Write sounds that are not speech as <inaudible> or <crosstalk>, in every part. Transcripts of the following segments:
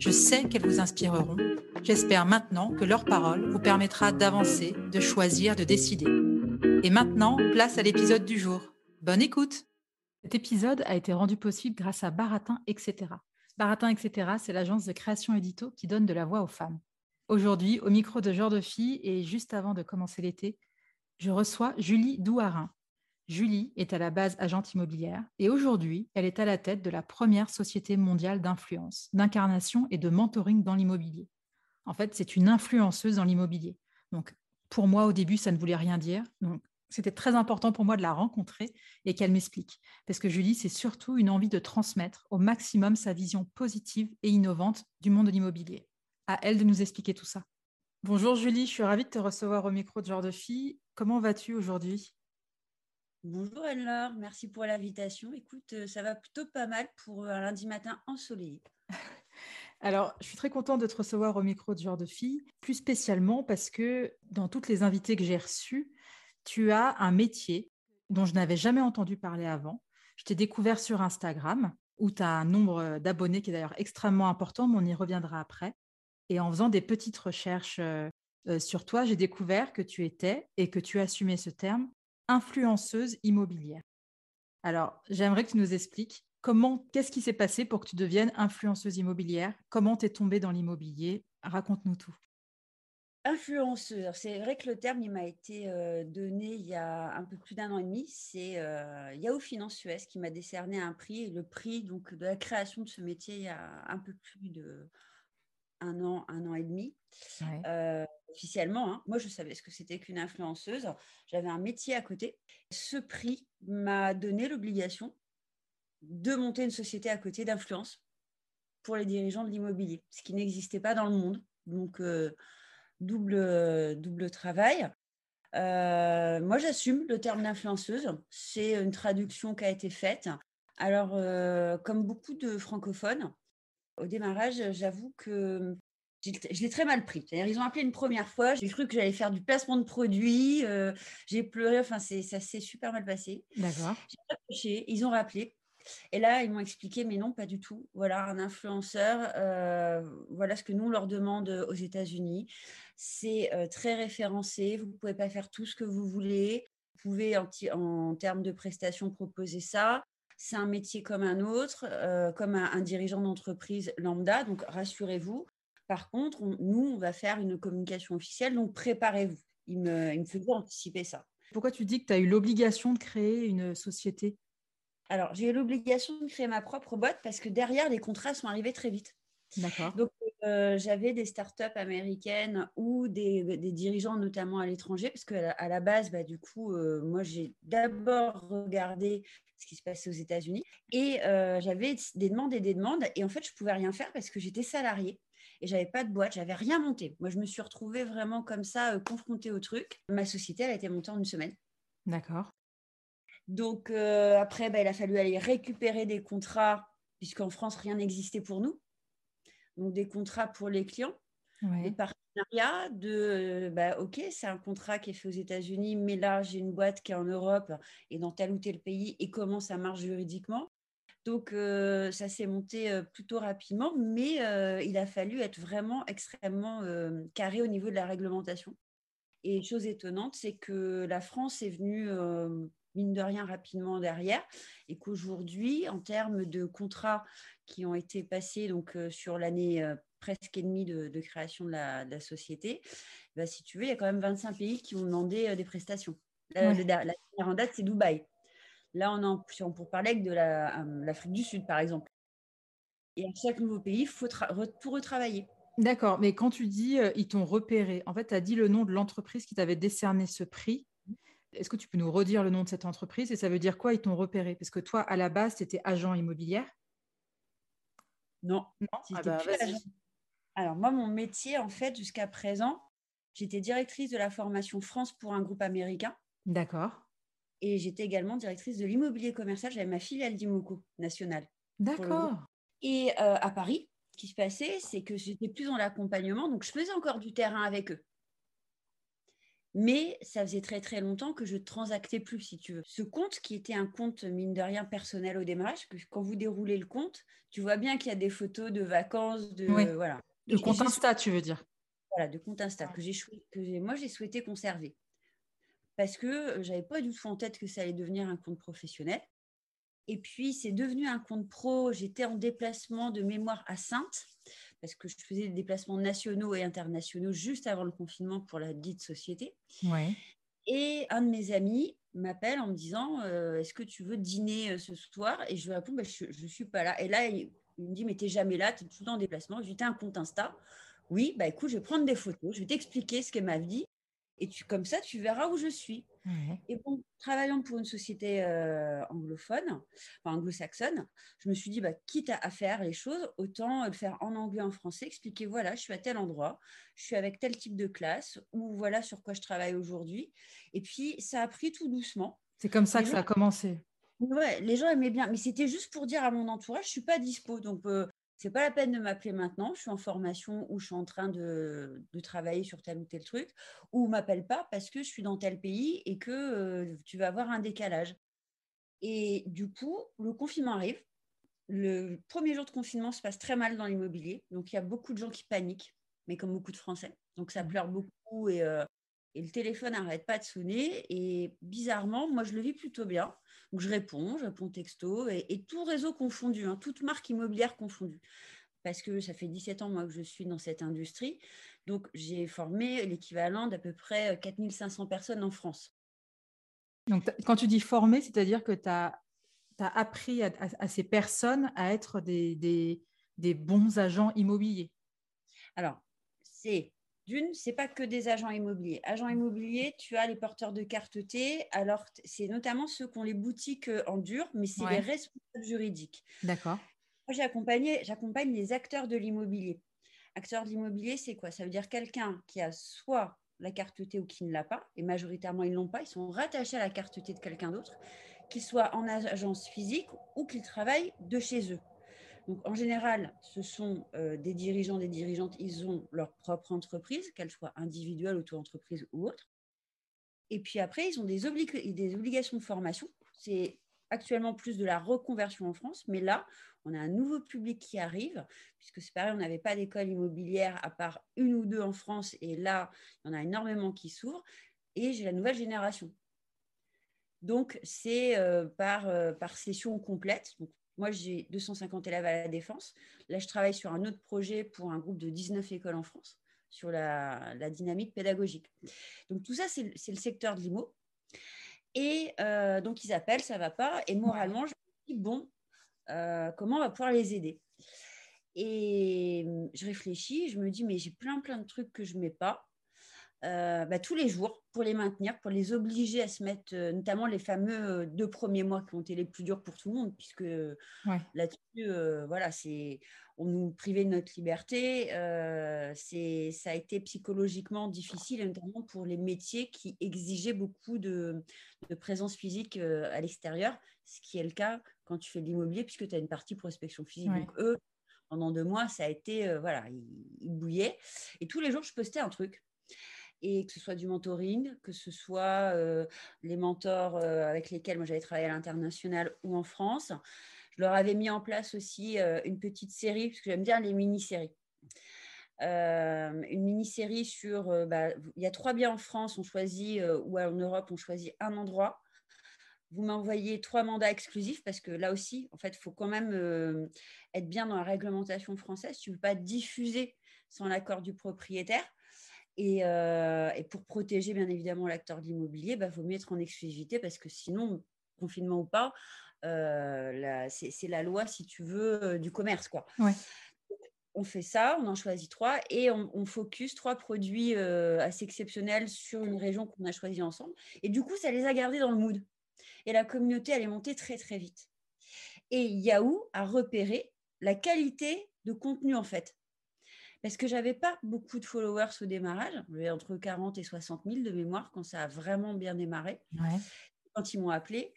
Je sais qu'elles vous inspireront. J'espère maintenant que leur parole vous permettra d'avancer, de choisir, de décider. Et maintenant, place à l'épisode du jour. Bonne écoute Cet épisode a été rendu possible grâce à Baratin, etc. Baratin, etc., c'est l'agence de création édito qui donne de la voix aux femmes. Aujourd'hui, au micro de Genre de Fille et juste avant de commencer l'été, je reçois Julie Douarin. Julie est à la base agente immobilière et aujourd'hui, elle est à la tête de la première société mondiale d'influence, d'incarnation et de mentoring dans l'immobilier. En fait, c'est une influenceuse dans l'immobilier. Donc, pour moi, au début, ça ne voulait rien dire. Donc, c'était très important pour moi de la rencontrer et qu'elle m'explique. Parce que Julie, c'est surtout une envie de transmettre au maximum sa vision positive et innovante du monde de l'immobilier. À elle de nous expliquer tout ça. Bonjour Julie, je suis ravie de te recevoir au micro de Genre de Fille. Comment vas-tu aujourd'hui? Bonjour Anne-Laure, merci pour l'invitation. Écoute, euh, ça va plutôt pas mal pour un lundi matin ensoleillé. <laughs> Alors, je suis très contente de te recevoir au micro de Genre de Fille, plus spécialement parce que dans toutes les invités que j'ai reçus, tu as un métier dont je n'avais jamais entendu parler avant. Je t'ai découvert sur Instagram, où tu as un nombre d'abonnés qui est d'ailleurs extrêmement important, mais on y reviendra après. Et en faisant des petites recherches euh, euh, sur toi, j'ai découvert que tu étais, et que tu assumais ce terme, influenceuse immobilière. Alors, j'aimerais que tu nous expliques comment, qu'est-ce qui s'est passé pour que tu deviennes influenceuse immobilière? Comment tu es tombée dans l'immobilier? Raconte-nous tout. Influenceur, c'est vrai que le terme il m'a été euh, donné il y a un peu plus d'un an et demi. C'est euh, Yahoo Finance US qui m'a décerné un prix, et le prix donc de la création de ce métier il y a un peu plus de un an, un an et demi. Euh, officiellement, hein. moi je savais ce que c'était qu'une influenceuse. J'avais un métier à côté. Ce prix m'a donné l'obligation de monter une société à côté d'influence pour les dirigeants de l'immobilier, ce qui n'existait pas dans le monde. Donc double, double travail. Euh, moi, j'assume le terme d'influenceuse. C'est une traduction qui a été faite. Alors, euh, comme beaucoup de francophones, au démarrage, j'avoue que je l'ai très mal pris. Ils ont appelé une première fois, j'ai cru que j'allais faire du placement de produits, euh, j'ai pleuré, enfin, ça s'est super mal passé. D'accord. Ils ont rappelé. Et là, ils m'ont expliqué, mais non, pas du tout. Voilà, un influenceur, voilà ce que nous, on leur demande aux États-Unis c'est très référencé. Vous ne pouvez pas faire tout ce que vous voulez. Vous pouvez, en, termes de prestations, proposer ça. C'est un métier comme un autre, comme un, dirigeant d'entreprise lambda. Donc, rassurez-vous. Par contre, nous, on va faire une communication officielle. Donc, préparez-vous. Il me, il me faisait anticiper ça. Pourquoi tu dis que tu as eu l'obligation de créer une société? Alors, j'ai eu l'obligation de créer ma propre boîte parce que derrière, les contrats sont arrivés très vite. D'accord. Donc, euh, j'avais des startups américaines ou des, dirigeants, notamment à l'étranger, parce qu'à à la base, bah, du coup, euh, moi, j'ai d'abord regardé ce qui se passait aux États-Unis et euh, j'avais des demandes et des demandes. Et en fait, je ne pouvais rien faire parce que j'étais salariée et j'avais pas de boîte, j'avais rien monté. Moi, je me suis retrouvée vraiment comme ça, confrontée au truc. Ma société, elle a été montée en une semaine. D'accord. Donc, après, bah, il a fallu aller récupérer des contrats, puisqu'en France, rien n'existait pour nous donc des contrats pour les clients, des partenariats, de bah, ok, c'est un contrat qui est fait aux États-Unis, mais là j'ai une boîte qui est en Europe et dans tel ou tel pays et comment ça marche juridiquement. Donc euh, ça s'est monté euh, plutôt rapidement, mais euh, il a fallu être vraiment extrêmement carré au niveau de la réglementation. Et chose étonnante, c'est que la France est venue mine de rien rapidement derrière et qu'aujourd'hui, en termes de contrats qui ont été passés donc, sur l'année presque et demi de, création de la, société, bah, si tu veux, il y a quand même 25 pays qui ont demandé des prestations. La, dernière en date, c'est Dubaï. Là, on en, on pour parler de l'Afrique du Sud, par exemple. Et à chaque nouveau pays, il faut tout retravailler. D'accord, mais quand tu dis ils t'ont repéré, en fait, tu as dit le nom de l'entreprise qui t'avait décerné ce prix. Est-ce que tu peux nous redire le nom de cette entreprise et ça veut dire quoi ils t'ont repéré? Parce que toi, à la base, tu étais agent immobilière Non. Non? Ah bah, Alors, moi, mon métier, en fait, jusqu'à présent, j'étais directrice de la formation France pour un groupe américain. D'accord. Et j'étais également directrice de l'immobilier commercial. J'avais ma filiale d'Imoco nationale. D'accord. Et euh, à Paris, ce qui se passait, c'est que j'étais plus dans l'accompagnement, donc je faisais encore du terrain avec eux. Mais ça faisait très très longtemps que je transactais plus, si tu veux. Ce compte, qui était un compte, mine de rien, personnel au démarrage, que quand vous déroulez le compte, tu vois bien qu'il y a des photos de vacances, de... Voilà. De compte Insta, tu veux dire Voilà, de compte Insta, que, j'ai, que moi j'ai souhaité conserver. Parce que j'avais pas du tout en tête que ça allait devenir un compte professionnel. Et puis, c'est devenu un compte pro. J'étais en déplacement de mémoire à Sainte parce que je faisais des déplacements nationaux et internationaux juste avant le confinement pour la dite société. Et un de mes amis m'appelle en me disant euh, Est-ce que tu veux dîner ce soir? Et je lui réponds bah, Je ne suis pas là. Et là, il, me dit Mais tu n'es jamais là, tu es tout le temps en déplacement. Je lui dis un compte Insta? Oui, bah écoute, je vais prendre des photos, je vais t'expliquer ce qu'elle m'a dit. Et tu, comme ça, tu verras où je suis. Et bon, travaillant pour une société euh, anglophone, enfin anglo-saxonne, je me suis dit, bah, quitte à, faire les choses, autant le faire en anglais, en français, expliquer, voilà, je suis à tel endroit, je suis avec tel type de classe, ou voilà sur quoi je travaille aujourd'hui. Et puis, ça a pris tout doucement. C'est comme ça que ça a commencé. Ouais, les gens aimaient bien, mais c'était juste pour dire à mon entourage, je suis pas dispo, donc euh, c'est pas la peine de m'appeler maintenant, je suis en formation ou je suis en train de, travailler sur tel ou tel truc, ou m'appelle pas parce que je suis dans tel pays et que euh, tu vas avoir un décalage. Et du coup, le confinement arrive. Le premier jour de confinement se passe très mal dans l'immobilier, donc il y a beaucoup de gens qui paniquent, mais comme beaucoup de Français. Donc ça mmh. pleure beaucoup et, euh, et le téléphone n'arrête pas de sonner. Et bizarrement, moi je le vis plutôt bien. Donc je réponds, je réponds texto et, tout réseau confondu, hein, toute marque immobilière confondue. Parce que ça fait 17 ans moi que je suis dans cette industrie. Donc j'ai formé l'équivalent d'à peu près 4500 personnes en France. Donc quand tu dis former, c'est-à-dire que tu as, appris à, ces personnes à être des, des bons agents immobiliers? Alors, c'est d'une, c'est pas que des agents immobiliers. Agents immobiliers, tu as les porteurs de carte T. Alors, c'est notamment ceux qui ont les boutiques euh, en dur, mais c'est les responsables juridiques. D'accord. Moi, j'accompagne les acteurs de l'immobilier. Acteurs de l'immobilier, c'est quoi? Ça veut dire quelqu'un qui a soit la carte T ou qui ne l'a pas, et majoritairement, ils ne l'ont pas, ils sont rattachés à la carte T de quelqu'un d'autre, qu'il soit en agence physique ou qu'il travaille de chez eux. Donc, en général, ce sont euh, des dirigeants, des dirigeantes, ils ont leur propre entreprise, qu'elle soit individuelle, auto-entreprise ou autre. Et puis après, ils ont des, obligations de formation. C'est actuellement plus de la reconversion en France, mais là, on a un nouveau public qui arrive, puisque c'est pareil, on n'avait pas d'école immobilière à part une ou deux en France, et là, il y en a énormément qui s'ouvrent, et j'ai la nouvelle génération. Donc, c'est euh, par, euh, par session complète. Donc, moi, j'ai 250 élèves à la Défense. Là, je travaille sur un autre projet pour un groupe de 19 écoles en France sur la, dynamique pédagogique. Donc, tout ça, c'est le secteur de l'IMO. Et euh, donc, ils appellent, ça ne va pas. Et moralement, je me dis, bon, euh, comment on va pouvoir les aider? Et je réfléchis, je me dis, mais j'ai plein, plein de trucs que je ne mets pas. Euh, bah, tous les jours pour les maintenir, pour les obliger à se mettre, euh, notamment les fameux euh, deux premiers mois qui ont été les plus durs pour tout le monde, puisque là-dessus, voilà, c'est, on nous privait de notre liberté. c'est, ça a été psychologiquement difficile, notamment pour les métiers qui exigeaient beaucoup de, présence physique à l'extérieur, ce qui est le cas quand tu fais de l'immobilier, puisque tu as une partie prospection physique. Donc, eux, pendant deux mois, ça a été, voilà, ils bouillaient. Et tous les jours, je postais un truc et que ce soit du mentoring, que ce soit les mentors avec lesquels moi j'avais travaillé à l'international ou en France. Je leur avais mis en place aussi une petite série, parce que j'aime bien les mini-séries. une mini-série sur, bah, il y a trois biens en France, on choisit, ou en Europe, on choisit un endroit. vous m'envoyez trois mandats exclusifs parce que là aussi, en fait, il faut quand même être bien dans la réglementation française. Tu ne peux pas diffuser sans l'accord du propriétaire. Et, euh, pour protéger bien évidemment l'acteur d'immobilier, il bah, faut mieux être en exclusivité parce que sinon, confinement ou pas, euh, c'est la loi, si tu veux, du commerce. Quoi. On fait ça, on en choisit trois et on, on focus trois produits assez exceptionnels sur une région qu'on a choisie ensemble. Et du coup, ça les a gardés dans le mood. Et la communauté, elle est montée très, très vite. Et Yahoo a repéré la qualité de contenu, en fait. Parce que j'avais pas beaucoup de followers au démarrage. J'avais entre 40 et 60 000 de mémoire quand ça a vraiment bien démarré. Quand ils m'ont appelé.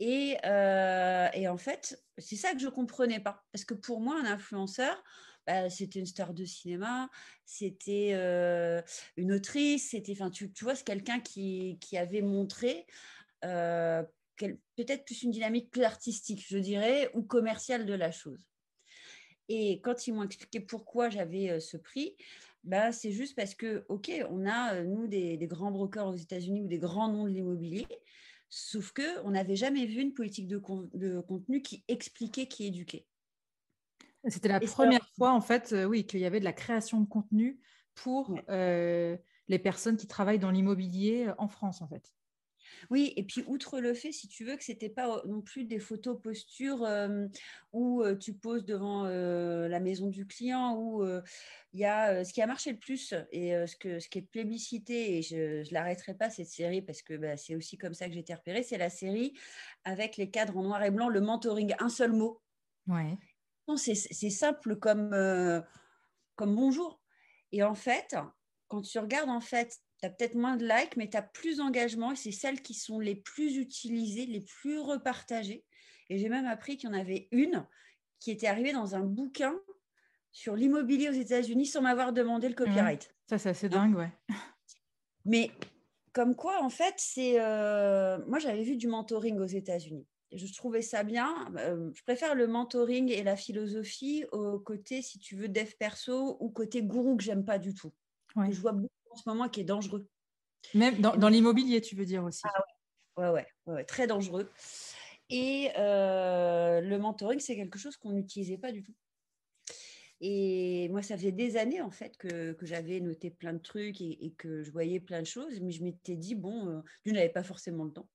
Et, euh, et, en fait, c'est ça que je comprenais pas. Parce que pour moi, un influenceur, bah, c'était une star de cinéma, c'était euh, une autrice, c'était, enfin, tu, tu vois, c'est quelqu'un qui, qui, avait montré euh, peut-être plus une dynamique plus artistique, je dirais, ou commerciale de la chose. Et quand ils m'ont expliqué pourquoi j'avais ce prix, bah, c'est juste parce que, OK, on a, nous, des, grands brokers aux États-Unis ou des grands noms de l'immobilier, sauf qu'on n'avait jamais vu une politique de, contenu qui expliquait, qui éduquait. C'était la première fois, en fait, euh, oui, qu'il y avait de la création de contenu pour les personnes qui travaillent dans l'immobilier en France, en fait. Oui, et puis outre le fait, si tu veux, que ce n'était pas non plus des photos postures où tu poses devant la maison du client, où il y a ce qui a marché le plus et ce, que, ce qui est plébiscité, et je ne l'arrêterai pas cette série parce que bah, c'est aussi comme ça que j'ai été repérée, c'est la série avec les cadres en noir et blanc, le mentoring, un seul mot. Ouais. C'est simple comme, comme bonjour. Et en fait, quand tu regardes en fait tu as peut-être moins de likes, mais tu as plus d'engagement et c'est celles qui sont les plus utilisées, les plus repartagées. Et j'ai même appris qu'il y en avait une qui était arrivée dans un bouquin sur l'immobilier aux États-Unis sans m'avoir demandé le copyright. Ça, c'est assez dingue, ouais. Mais comme quoi, en fait, c'est. Euh, moi, j'avais vu du mentoring aux États-Unis. Je trouvais ça bien. Euh, je préfère le mentoring et la philosophie au côté, si tu veux, dev perso ou côté gourou que j'aime pas du tout. Je vois beaucoup en ce moment qui est dangereux. Même dans, l'immobilier, tu veux dire aussi. Ah ouais. Ouais, ouais, très dangereux. Et euh, le mentoring, c'est quelque chose qu'on n'utilisait pas du tout. Et moi, ça faisait des années en fait que, que j'avais noté plein de trucs et, que je voyais plein de choses, mais je m'étais dit, bon, euh, je n'avais pas forcément le temps.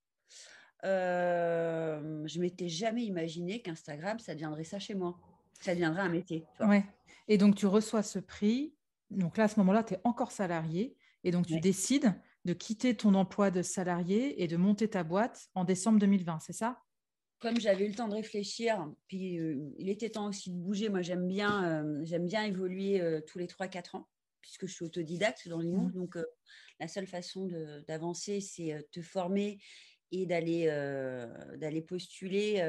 Euh, je m'étais jamais imaginé qu'Instagram, ça deviendrait ça chez moi. Ça deviendrait un métier. Ouais. Et donc, tu reçois ce prix donc là, à ce moment-là, tu es encore salarié et donc tu décides de quitter ton emploi de salarié et de monter ta boîte en décembre 2020, c'est ça? Comme j'avais eu le temps de réfléchir, puis euh, il était temps aussi de bouger. Moi, j'aime bien, euh, j'aime bien évoluer euh, tous les 3-4 ans, puisque je suis autodidacte dans l'IMO. Mmh. Donc, la seule façon d'avancer, c'est te former et d'aller d'aller postuler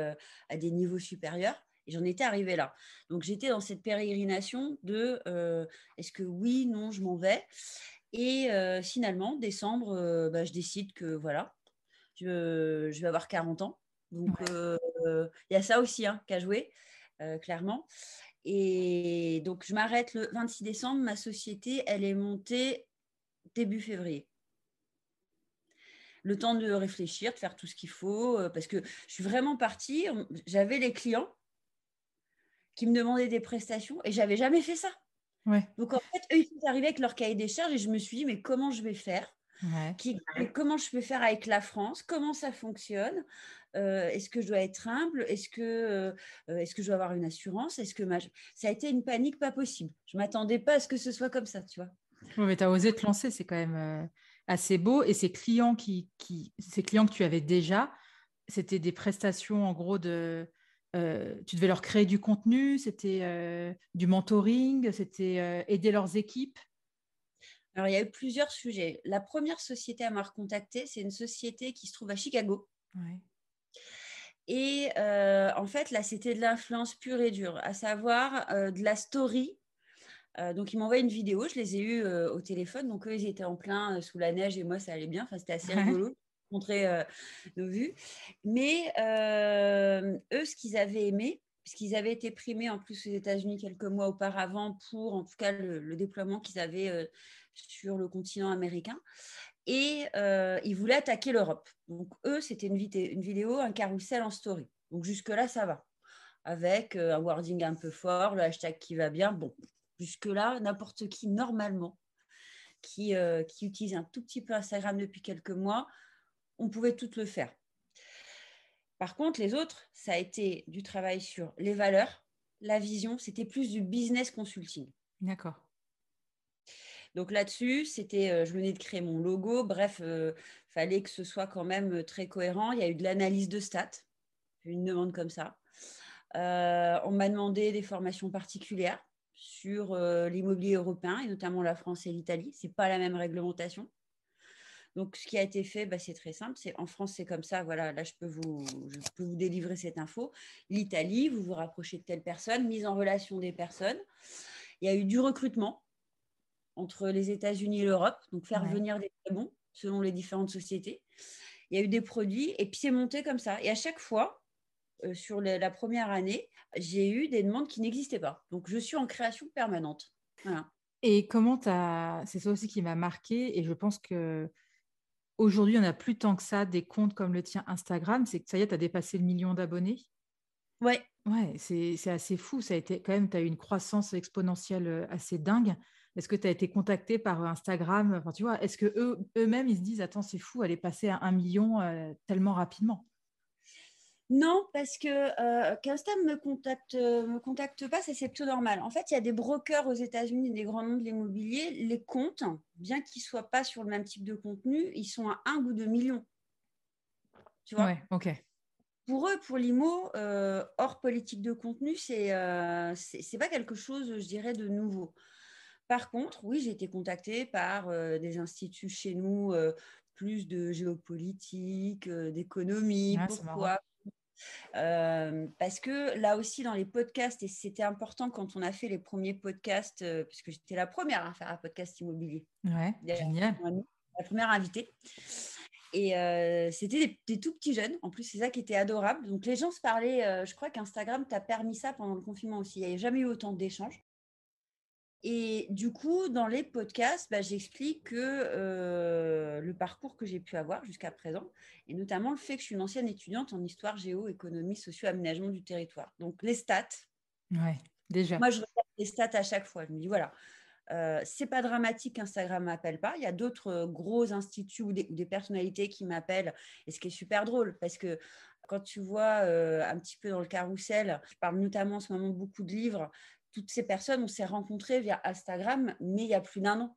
à des niveaux supérieurs. Et j'en étais arrivée là. Donc j'étais dans cette pérégrination de euh, est-ce que oui, non, je m'en vais? Et euh, finalement, décembre, euh, bah, je décide que voilà, je, vais avoir 40 ans. Donc il y a ça aussi hein, qu'à jouer, clairement. Et donc je m'arrête le 26 décembre. Ma société, elle est montée début février le temps de réfléchir, de faire tout ce qu'il faut, parce que je suis vraiment partie, j'avais les clients, qui me demandaient des prestations et j'avais jamais fait ça. Donc en fait, eux, ils sont arrivés avec leur cahier des charges et je me suis dit, mais comment je vais faire? Qui, Comment je peux faire avec la France? Comment ça fonctionne? Euh, Est-ce que je dois être humble? Est-ce que, euh, est que je dois avoir une assurance? Est-ce que ma... ça a été une panique pas possible. Je m'attendais pas à ce que ce soit comme ça, tu vois. Oui, mais tu as osé te lancer, c'est quand même euh, assez beau. Et ces clients, qui, qui, ces clients que tu avais déjà, c'était des prestations en gros de euh, tu devais leur créer du contenu, c'était euh, du mentoring, c'était euh, aider leurs équipes? Alors, il y a eu plusieurs sujets. La première société à m'a recontacté, c'est une société qui se trouve à Chicago. Et en fait, là, c'était de l'influence pure et dure, à savoir de la story. donc, ils m'envoyaient une vidéo, je les ai eus au téléphone. Donc, eux, ils étaient en plein sous la neige et moi, ça allait bien. Enfin, c'était assez rigolo montrer euh, nos vues. Mais euh, eux, ce qu'ils avaient aimé, puisqu'ils avaient été primés en plus aux États-Unis quelques mois auparavant pour, en tout cas, le, déploiement qu'ils avaient euh, sur le continent américain. et ils voulaient attaquer l'Europe. Donc eux, c'était une, vidéo, un carrousel en story. Donc jusque-là, ça va. Avec un wording un peu fort, le hashtag qui va bien. Bon, jusque-là, n'importe qui, normalement, qui, qui utilise un tout petit peu Instagram depuis quelques mois, on pouvait tout le faire. Par contre, les autres, ça a été du travail sur les valeurs, la vision, c'était plus du business consulting. D'accord. Donc là-dessus, c'était, euh, je venais de créer mon logo. Bref, il euh, fallait que ce soit quand même euh, très cohérent. Il y a eu de l'analyse de stats, une demande comme ça. on m'a demandé des formations particulières sur l'immobilier européen et notamment la France et l'Italie. C'est pas la même réglementation. Donc, ce qui a été fait, bah, c'est très simple. C'est en France, c'est comme ça. Voilà, là, je peux vous, je peux vous délivrer cette info. L'Italie, vous vous rapprochez de telle personne, mise en relation des personnes. Il y a eu du recrutement entre les États-Unis et l'Europe, donc faire venir des très bons selon les différentes sociétés. Il y a eu des produits et puis c'est monté comme ça. Et à chaque fois, euh, sur la première année, j'ai eu des demandes qui n'existaient pas. Donc, je suis en création permanente. Voilà. Et comment tu as. C'est ça aussi qui m'a marqué. Et je pense que Aujourd'hui, on n'a plus tant que ça des comptes comme le tien Instagram. C'est que ça y est, tu as dépassé le million d'abonnés. Ouais. Ouais, c'est assez fou. Ça a été quand même, tu as eu une croissance exponentielle euh, assez dingue. Est-ce que tu as été contacté par Instagram? Enfin, tu vois, Est-ce que eux, eux-mêmes, ils se disent Attends, c'est fou, elle est passée à un million euh, tellement rapidement? Non, parce que euh, ne me contacte, euh, me contacte pas, c'est plutôt normal. En fait, il y a des brokers aux États-Unis, des grands noms de l'immobilier. Les comptes, bien qu'ils ne soient pas sur le même type de contenu, ils sont à un ou deux millions. Tu vois? Ok. Pour eux, pour l'IMO, euh, hors politique de contenu, c'est euh, c'est pas quelque chose, je dirais, de nouveau. Par contre, oui, j'ai été contactée par des instituts chez nous, plus de géopolitique, d'économie. Pourquoi? Euh, parce que là aussi, dans les podcasts, et c'était important quand on a fait les premiers podcasts, euh, puisque j'étais la première à faire un podcast immobilier. Ouais, génial. La première invitée. Et euh, c'était des, tout petits jeunes. En plus, c'est ça qui était adorable. Donc, les gens se parlaient. je crois qu'Instagram t'a permis ça pendant le confinement aussi. Il n'y a jamais eu autant d'échanges. Et du coup, dans les podcasts, bah, j'explique que euh, le parcours que j'ai pu avoir jusqu'à présent, et notamment le fait que je suis une ancienne étudiante en histoire, géo, économie, socio-aménagement du territoire. Donc, les stats. Ouais, déjà. Moi, je regarde les stats à chaque fois. Je me dis, voilà, euh, c'est pas dramatique qu'Instagram m'appelle pas. Il y a d'autres euh, gros instituts ou des, personnalités qui m'appellent. Et ce qui est super drôle, parce que quand tu vois un petit peu dans le carrousel, je parle notamment en ce moment beaucoup de livres, toutes ces personnes, on s'est rencontrés via Instagram, mais il y a plus d'un an.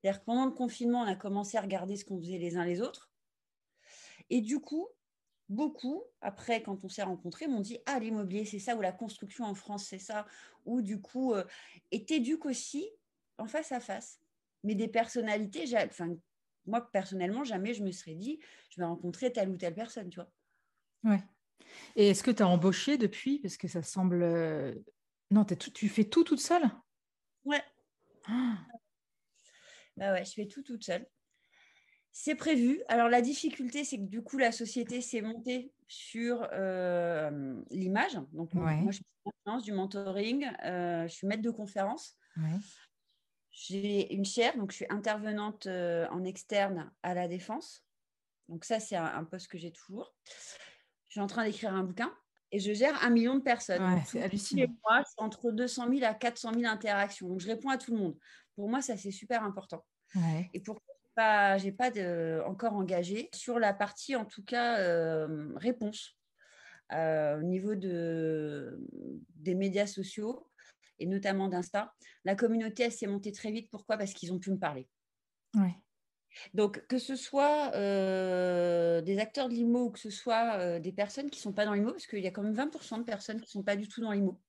C'est-à-dire que pendant le confinement, on a commencé à regarder ce qu'on faisait les uns les autres. Et du coup, beaucoup, après, quand on s'est rencontrés, m'ont dit Ah, l'immobilier, c'est ça, ou la construction en France, c'est ça. Ou du coup, euh, et t'éduques aussi en face à face. Mais des personnalités, moi, personnellement, jamais je me serais dit Je vais rencontrer telle ou telle personne, tu vois. Ouais. Et est-ce que tu as embauché depuis? Parce que ça semble non, tu fais tout toute seule? Ouais. Ah. Bah ouais, je fais tout toute seule. C'est prévu. Alors la difficulté, c'est que du coup, la société s'est montée sur euh, l'image. Donc moi, je suis du mentoring, euh, je suis maître de conférence. J'ai une chaire, donc je suis intervenante euh, en externe à la défense. Donc ça, c'est un, un poste que j'ai toujours. Je suis en train d'écrire un bouquin et je gère un million de personnes. c'est hallucinant. c'est entre 200 000 à 400 000 interactions. Donc, je réponds à tout le monde. Pour moi, ça, c'est super important. Et pour pas, j'ai pas de, encore engagé sur la partie, en tout cas, euh, réponse euh, au niveau de, des médias sociaux et notamment d'Insta. La communauté, elle s'est montée très vite. Pourquoi? Parce qu'ils ont pu me parler. Ouais. Donc, que ce soit euh, des acteurs de l'IMO ou que ce soit euh, des personnes qui ne sont pas dans l'IMO, parce qu'il y a quand même 20% de personnes qui ne sont pas du tout dans l'IMO.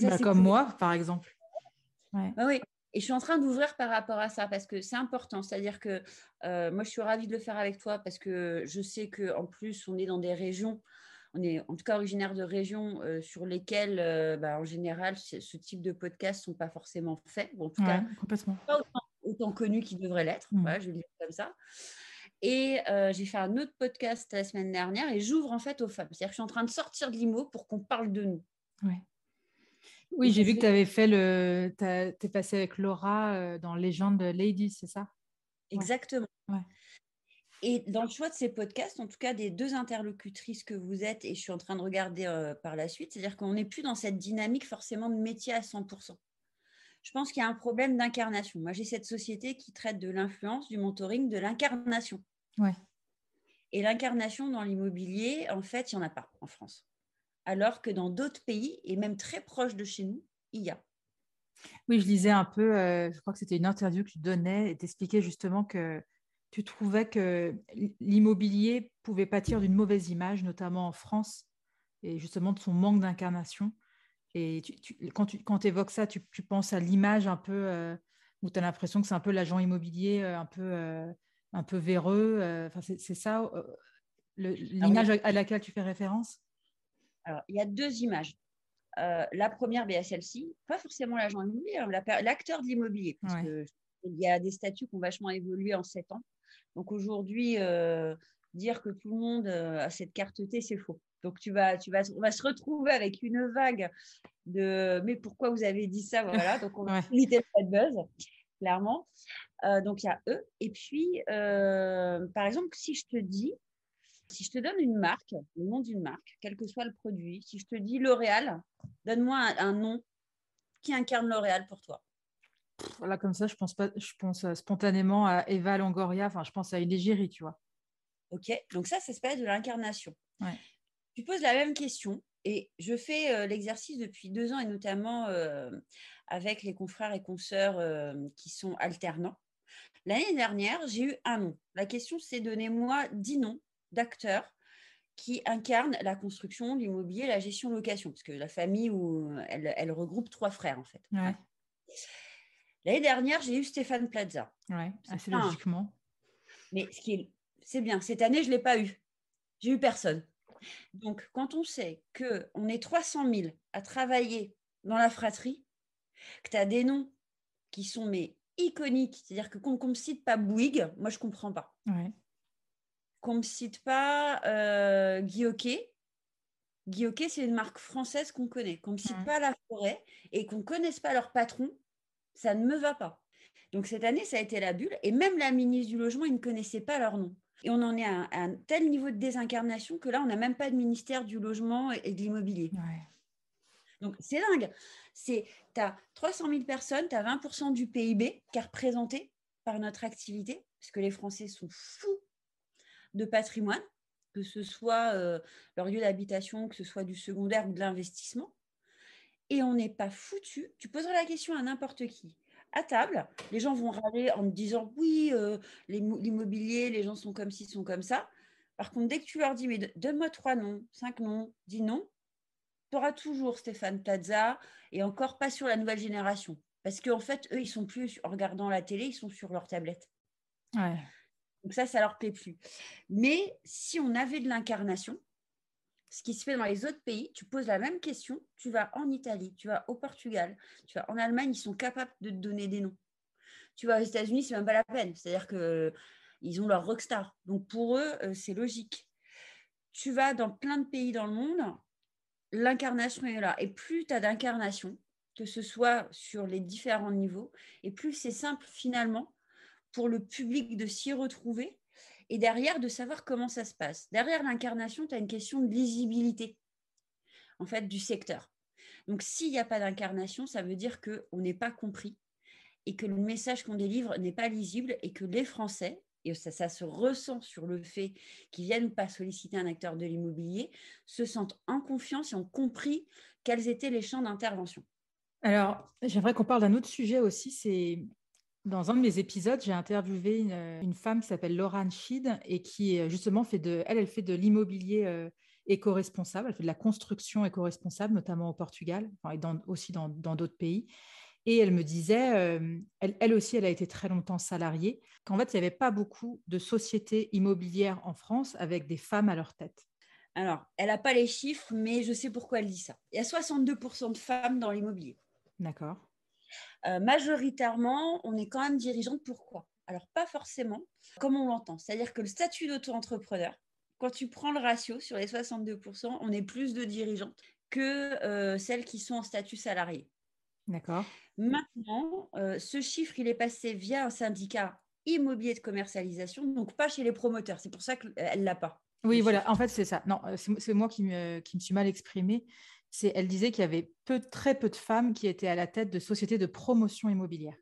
Bah, comme moi, par exemple. Bah oui, et je suis en train d'ouvrir par rapport à ça parce que c'est important. C'est-à-dire que euh, moi, je suis ravie de le faire avec toi parce que je sais qu'en plus, on est dans des régions, on est en tout cas originaire de régions sur lesquelles, bah, en général, ce type de podcasts ne sont pas forcément faits. en tout cas, complètement autant connu qu'il devrait l'être. Mmh. je vais le dire comme ça. Et euh, j'ai fait un autre podcast la semaine dernière et j'ouvre en fait aux femmes. C'est-à-dire que je suis en train de sortir de l'IMO pour qu'on parle de nous. Oui, j'ai vu que tu avais fait le. Tu es passé avec Laura euh, dans Légende Ladies, c'est ça? Exactement. Et dans le choix de ces podcasts, en tout cas des deux interlocutrices que vous êtes, et je suis en train de regarder euh, par la suite, c'est-à-dire qu'on n'est plus dans cette dynamique forcément de métier à 100%. Je pense qu'il y a un problème d'incarnation. Moi, j'ai cette société qui traite de l'influence, du mentoring, de l'incarnation. Ouais. Et l'incarnation dans l'immobilier, en fait, il n'y en a pas en France. Alors que dans d'autres pays, et même très proches de chez nous, il y a. Oui, je lisais un peu, euh, je crois que c'était une interview que tu donnais et t'expliquais justement que tu trouvais que l'immobilier pouvait pâtir d'une mauvaise image, notamment en France, et justement de son manque d'incarnation. Et quand tu quand évoques ça, tu, penses à l'image un peu euh, où tu as l'impression que c'est un peu l'agent immobilier euh, un peu, euh, un peu véreux. Enfin, c'est ça l'image à laquelle tu fais référence? Alors, il y a deux images. la première, ben, celle-ci, pas forcément l'agent immobilier, hein, l'acteur de l'immobilier, parce qu'il y a des statuts qui ont vachement évolué en sept ans. Donc aujourd'hui, euh, dire que tout le monde a cette carte T, c'est faux. Donc tu vas, tu vas, on va se retrouver avec une vague de mais pourquoi vous avez dit ça? Voilà, <laughs> donc on va limiter le buzz, clairement. Euh, donc il y a eux. Et puis, par exemple, si je te dis, si je te donne une marque, le nom d'une marque, quel que soit le produit, si je te dis L'Oréal, donne-moi un nom qui incarne L'Oréal pour toi. Voilà, comme ça, je pense, pas, je pense euh, spontanément à Eva Longoria, enfin, je pense à une égérie, tu vois. Ok, donc ça, ça s'appelle de l'incarnation. Tu poses la même question et je fais euh, l'exercice depuis deux ans et notamment euh, avec les confrères et consoeurs qui sont alternants. L'année dernière, j'ai eu un nom. La question, c'est donnez-moi dix noms d'acteurs qui incarnent la construction, l'immobilier, la gestion location, parce que la famille, où elle, elle regroupe trois frères en fait. Ouais. L'année dernière, j'ai eu Stéphane Plaza. Oui, assez logiquement. Mais ce qui est, c'est bien. Cette année, je ne l'ai pas eu. J'ai eu personne. Donc, quand on sait qu'on est 300 000 à travailler dans la fratrie, que tu as des noms qui sont mais iconiques, c'est-à-dire que qu'on ne me cite pas Bouygues, moi je ne comprends pas. Ouais. Qu'on ne me cite pas euh, Guy Hockey. c'est une marque française qu'on connaît. Qu'on ne me cite pas La Forêt et qu'on ne connaisse pas leur patron, ça ne me va pas. Donc cette année, ça a été la bulle. Et même la ministre du Logement, ils ne connaissaient pas leur nom. Et on en est à un, tel niveau de désincarnation que là, on n'a même pas de ministère du Logement et de l'Immobilier. Donc c'est dingue. Tu as 300 000 personnes, tu as 20% du PIB qui est représenté par notre activité, parce que les Français sont fous de patrimoine, que ce soit euh, leur lieu d'habitation, que ce soit du secondaire ou de l'investissement et on n'est pas foutu. Tu poseras la question à n'importe qui. À table, les gens vont râler en me disant oui, euh, l'immobilier, les gens sont comme ci, sont comme ça. Par contre, dès que tu leur dis mais donne-moi trois noms, cinq noms, dix noms, tu auras toujours Stéphane Plaza et encore pas sur la nouvelle génération. Parce qu'en fait, eux, ils sont plus en regardant la télé, ils sont sur leur tablette. Donc ça, ça leur plaît plus. Mais si on avait de l'incarnation, ce qui se fait dans les autres pays, tu poses la même question, tu vas en Italie, tu vas au Portugal, tu vas en Allemagne, ils sont capables de te donner des noms. Tu vas aux États-Unis, c'est même pas la peine. C'est-à-dire qu'ils ont leur rockstar. Donc pour eux, euh, c'est logique. Tu vas dans plein de pays dans le monde, l'incarnation est là. Et plus tu as d'incarnation, que ce soit sur les différents niveaux, et plus c'est simple finalement pour le public de s'y retrouver et derrière de savoir comment ça se passe. Derrière l'incarnation, tu as une question de lisibilité en fait du secteur. Donc s'il n'y a pas d'incarnation, ça veut dire qu'on n'est pas compris et que le message qu'on délivre n'est pas lisible et que les Français, et ça, ça se ressent sur le fait qu'ils viennent pas solliciter un acteur de l'immobilier, se sentent en confiance et ont compris quels étaient les champs d'intervention. Alors, j'aimerais qu'on parle d'un autre sujet aussi, c'est dans un de mes épisodes, j'ai interviewé une, femme qui s'appelle Laura Schied et qui euh, justement fait de, elle, elle fait de l'immobilier euh, éco-responsable, elle fait de la construction éco-responsable, notamment au Portugal et aussi dans d'autres pays. Et elle me disait, euh, elle, aussi, elle a été très longtemps salariée, qu'en fait, il n'y avait pas beaucoup de sociétés immobilières en France avec des femmes à leur tête. Alors, elle n'a pas les chiffres, mais je sais pourquoi elle dit ça. Il y a 62% de femmes dans l'immobilier. D'accord. Euh, majoritairement, on est quand même dirigeante. Pourquoi? Alors, pas forcément comme on l'entend. C'est-à-dire que le statut d'auto-entrepreneur, quand tu prends le ratio sur les 62%, on est plus de dirigeantes que euh, celles qui sont en statut salarié. D'accord. Maintenant, euh, ce chiffre, il est passé via un syndicat immobilier de commercialisation, donc pas chez les promoteurs. C'est pour ça qu'elle ne l'a pas. Oui, voilà, en fait, c'est ça. Non, c'est moi qui me, qui me suis mal exprimée. Elle disait qu'il y avait peu, très peu de femmes qui étaient à la tête de sociétés de promotion immobilière.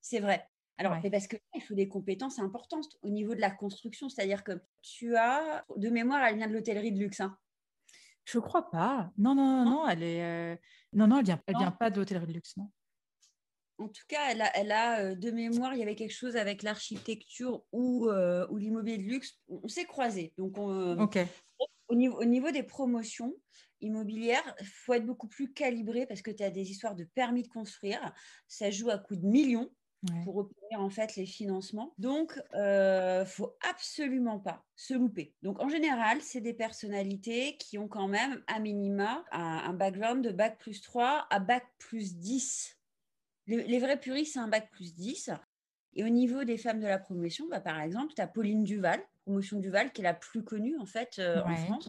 C'est vrai. Alors, parce qu'il faut des compétences importantes au niveau de la construction. C'est-à-dire que tu as, de mémoire, elle vient de l'hôtellerie de luxe. Hein. Je crois pas. Non, non, non, non, elle est. Euh, non, non, elle vient, elle vient pas de l'hôtellerie de luxe, non. En tout cas, elle a, elle a, euh, de mémoire, il y avait quelque chose avec l'architecture ou, euh, ou l'immobilier de luxe. On s'est croisés. Donc, ok. Au niveau, au niveau des promotions immobilières, il faut être beaucoup plus calibré parce que tu as des histoires de permis de construire. Ça joue à coups de millions pour obtenir en fait les financements. Donc, il euh, faut absolument pas se louper. Donc, en général, c'est des personnalités qui ont quand même à minima un, background de bac plus 3 à bac plus 10. Les, vrais puristes, c'est un bac plus 10. Et au niveau des femmes de la promotion, bah, par exemple, tu as Pauline Duval, promotion Duval, qui est la plus connue en fait euh, en France.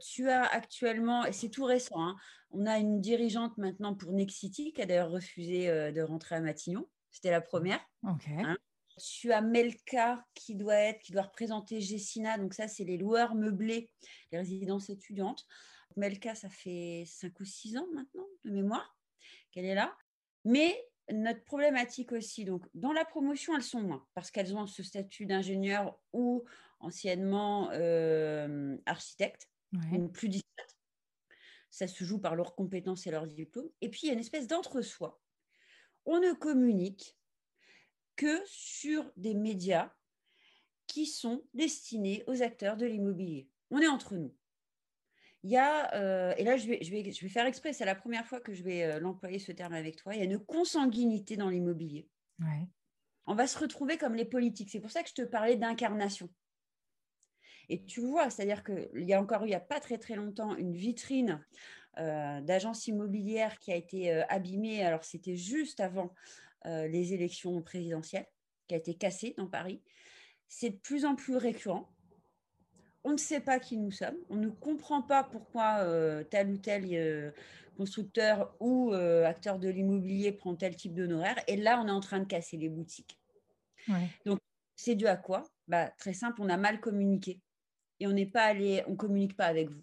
Tu as actuellement, et c'est tout récent, hein, on a une dirigeante maintenant pour Nexity qui a d'ailleurs refusé euh, de rentrer à Matignon. C'était la première. Hein. Tu as Melka qui doit être, qui doit représenter Gessina. Donc ça, c'est les loueurs meublés, les résidences étudiantes. Melka, ça fait 5 ou 6 ans maintenant de mémoire qu'elle est là. Mais notre problématique aussi, donc dans la promotion, elles sont moins parce qu'elles ont ce statut d'ingénieur ou anciennement euh, architecte, plus discrète. Ça se joue par leurs compétences et leurs diplômes. Et puis, il y a une espèce d'entre-soi on ne communique que sur des médias qui sont destinés aux acteurs de l'immobilier. On est entre nous. Il y a, euh, et là je vais, je, vais, je vais faire exprès, c'est la première fois que je vais euh, l'employer ce terme avec toi, il y a une consanguinité dans l'immobilier. On va se retrouver comme les politiques. C'est pour ça que je te parlais d'incarnation. Et tu vois, c'est-à-dire qu'il y a encore, il n'y a pas très très longtemps, une vitrine euh, d'agence immobilière qui a été euh, abîmée. Alors, c'était juste avant euh, les élections présidentielles, qui a été cassée dans Paris. C'est de plus en plus récurrent. On ne sait pas qui nous sommes. On ne comprend pas pourquoi tel ou tel constructeur ou acteur de l'immobilier prend tel type d'honoraire. Et là, on est en train de casser les boutiques. Donc, c'est dû à quoi? Bah, Très simple, on a mal communiqué et on n'est pas allé, on communique pas avec vous.